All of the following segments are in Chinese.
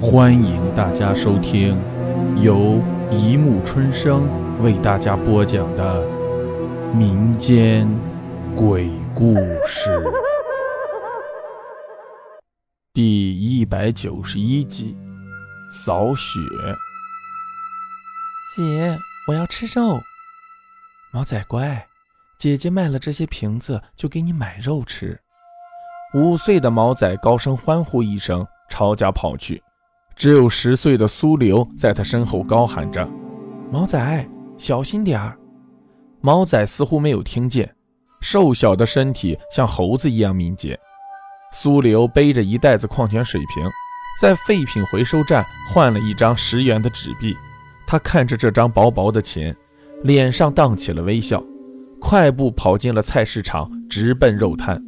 欢迎大家收听由一木春生为大家播讲的民间鬼故事第一百九十一集：扫雪。姐，我要吃肉。毛仔乖，姐姐卖了这些瓶子，就给你买肉吃。五岁的毛仔高声欢呼一声，朝家跑去。只有十岁的苏刘在他身后高喊着：“毛仔，小心点儿！”毛仔似乎没有听见，瘦小的身体像猴子一样敏捷。苏刘背着一袋子矿泉水瓶，在废品回收站换了一张十元的纸币。他看着这张薄薄的钱，脸上荡起了微笑，快步跑进了菜市场，直奔肉摊。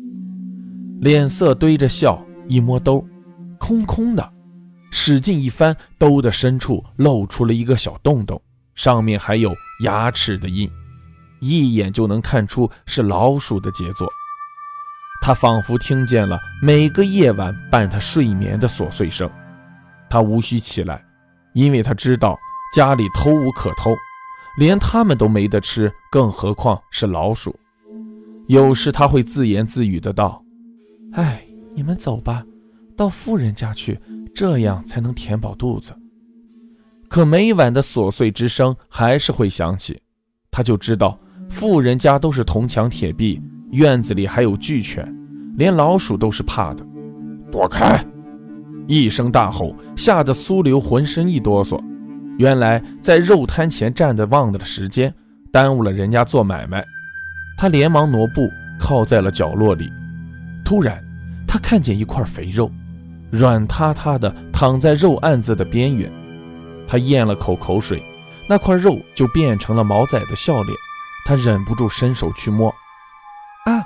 脸色堆着笑，一摸兜，空空的。使劲一翻，兜的深处露出了一个小洞洞，上面还有牙齿的印，一眼就能看出是老鼠的杰作。他仿佛听见了每个夜晚伴他睡眠的琐碎声。他无需起来，因为他知道家里偷无可偷，连他们都没得吃，更何况是老鼠。有时他会自言自语的道。哎，你们走吧，到富人家去，这样才能填饱肚子。可每晚的琐碎之声还是会响起，他就知道富人家都是铜墙铁壁，院子里还有巨犬，连老鼠都是怕的。躲开！一声大吼，吓得苏刘浑身一哆嗦。原来在肉摊前站的忘了时间，耽误了人家做买卖。他连忙挪步，靠在了角落里。突然，他看见一块肥肉，软塌塌的躺在肉案子的边缘。他咽了口口水，那块肉就变成了毛仔的笑脸。他忍不住伸手去摸，啊！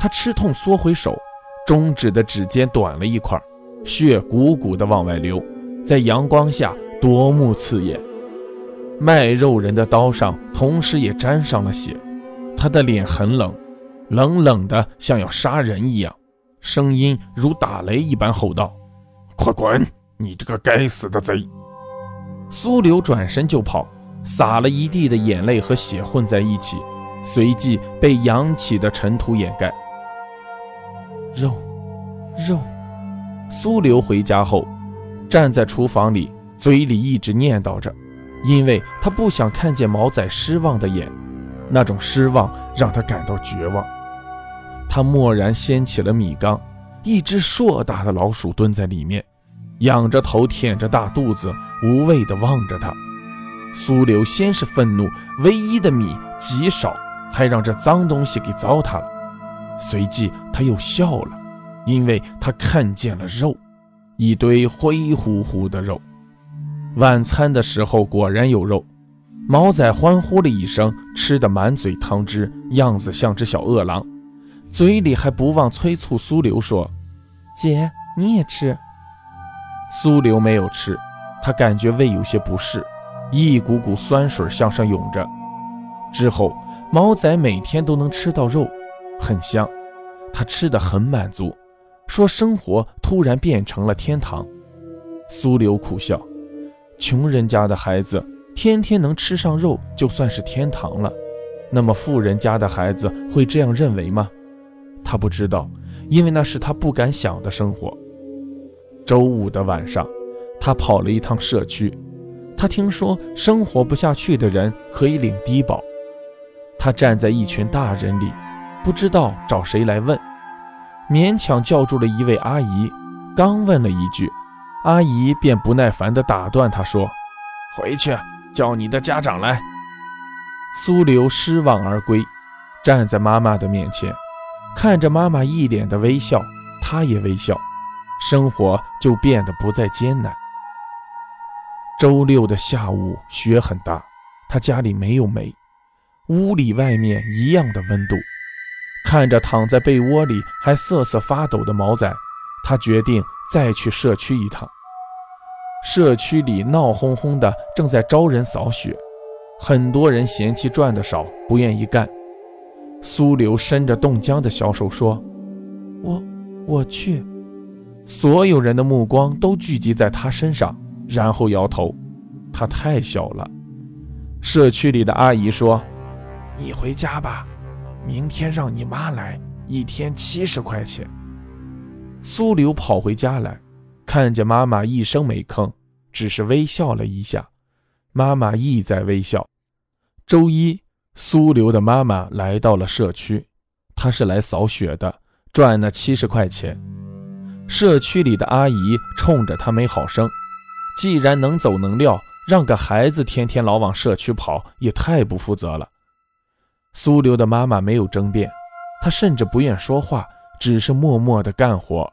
他吃痛缩回手，中指的指尖短了一块，血鼓鼓的往外流，在阳光下夺目刺眼。卖肉人的刀上同时也沾上了血，他的脸很冷。冷冷的，像要杀人一样，声音如打雷一般吼道：“快滚！你这个该死的贼！”苏流转身就跑，洒了一地的眼泪和血混在一起，随即被扬起的尘土掩盖。肉，肉。苏流回家后，站在厨房里，嘴里一直念叨着，因为他不想看见毛仔失望的眼，那种失望让他感到绝望。他蓦然掀起了米缸，一只硕大的老鼠蹲在里面，仰着头，舔着大肚子，无畏地望着他。苏柳先是愤怒，唯一的米极少，还让这脏东西给糟蹋了。随即他又笑了，因为他看见了肉，一堆灰乎乎的肉。晚餐的时候果然有肉，毛仔欢呼了一声，吃得满嘴汤汁，样子像只小饿狼。嘴里还不忘催促苏刘说：“姐，你也吃。”苏刘没有吃，他感觉胃有些不适，一股股酸水向上涌着。之后，毛仔每天都能吃到肉，很香，他吃得很满足，说生活突然变成了天堂。苏刘苦笑：“穷人家的孩子天天能吃上肉，就算是天堂了。那么富人家的孩子会这样认为吗？”他不知道，因为那是他不敢想的生活。周五的晚上，他跑了一趟社区。他听说生活不下去的人可以领低保。他站在一群大人里，不知道找谁来问，勉强叫住了一位阿姨。刚问了一句，阿姨便不耐烦地打断他说：“回去叫你的家长来。”苏刘失望而归，站在妈妈的面前。看着妈妈一脸的微笑，他也微笑，生活就变得不再艰难。周六的下午，雪很大，他家里没有煤，屋里外面一样的温度。看着躺在被窝里还瑟瑟发抖的毛仔，他决定再去社区一趟。社区里闹哄哄的，正在招人扫雪，很多人嫌弃赚的少，不愿意干。苏流伸着冻僵的小手说：“我，我去。”所有人的目光都聚集在他身上，然后摇头，他太小了。社区里的阿姨说：“你回家吧，明天让你妈来，一天七十块钱。”苏流跑回家来，看见妈妈一声没吭，只是微笑了一下。妈妈亦在微笑。周一，苏刘的妈妈来到了社区，她是来扫雪的，赚那七十块钱。社区里的阿姨冲着她没好声，既然能走能撂。让个孩子天天老往社区跑，也太不负责了。苏刘的妈妈没有争辩，她甚至不愿说话，只是默默地干活。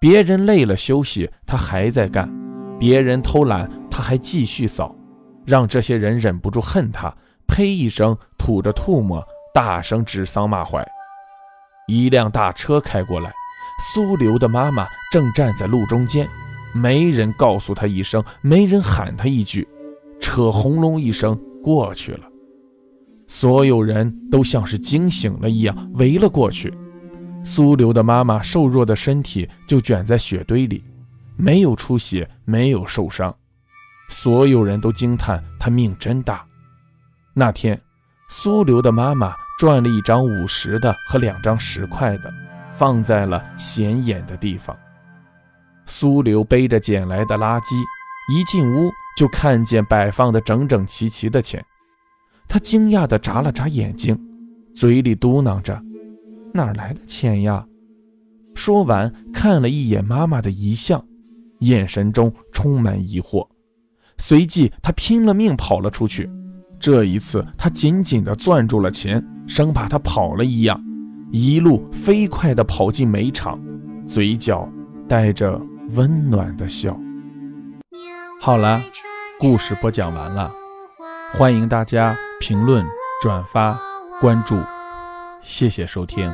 别人累了休息，她还在干；别人偷懒，她还继续扫，让这些人忍不住恨她。呸一声，吐着唾沫，大声指桑骂槐。一辆大车开过来，苏刘的妈妈正站在路中间。没人告诉他一声，没人喊他一句，车轰隆一声过去了。所有人都像是惊醒了一样围了过去。苏刘的妈妈瘦弱的身体就卷在雪堆里，没有出血，没有受伤。所有人都惊叹她命真大。那天，苏刘的妈妈赚了一张五十的和两张十块的，放在了显眼的地方。苏刘背着捡来的垃圾，一进屋就看见摆放的整整齐齐的钱，他惊讶地眨了眨眼睛，嘴里嘟囔着：“哪来的钱呀？”说完，看了一眼妈妈的遗像，眼神中充满疑惑。随即，他拼了命跑了出去。这一次，他紧紧地攥住了钱，生怕他跑了一样，一路飞快地跑进煤场，嘴角带着。温暖的笑。好了，故事播讲完了，欢迎大家评论、转发、关注，谢谢收听。